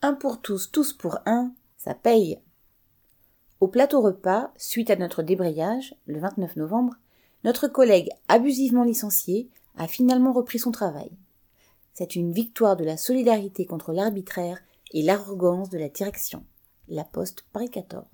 Un pour tous, tous pour un, ça paye. Au plateau repas, suite à notre débrayage, le 29 novembre, notre collègue abusivement licencié a finalement repris son travail. C'est une victoire de la solidarité contre l'arbitraire et l'arrogance de la direction. La Poste Paris 14.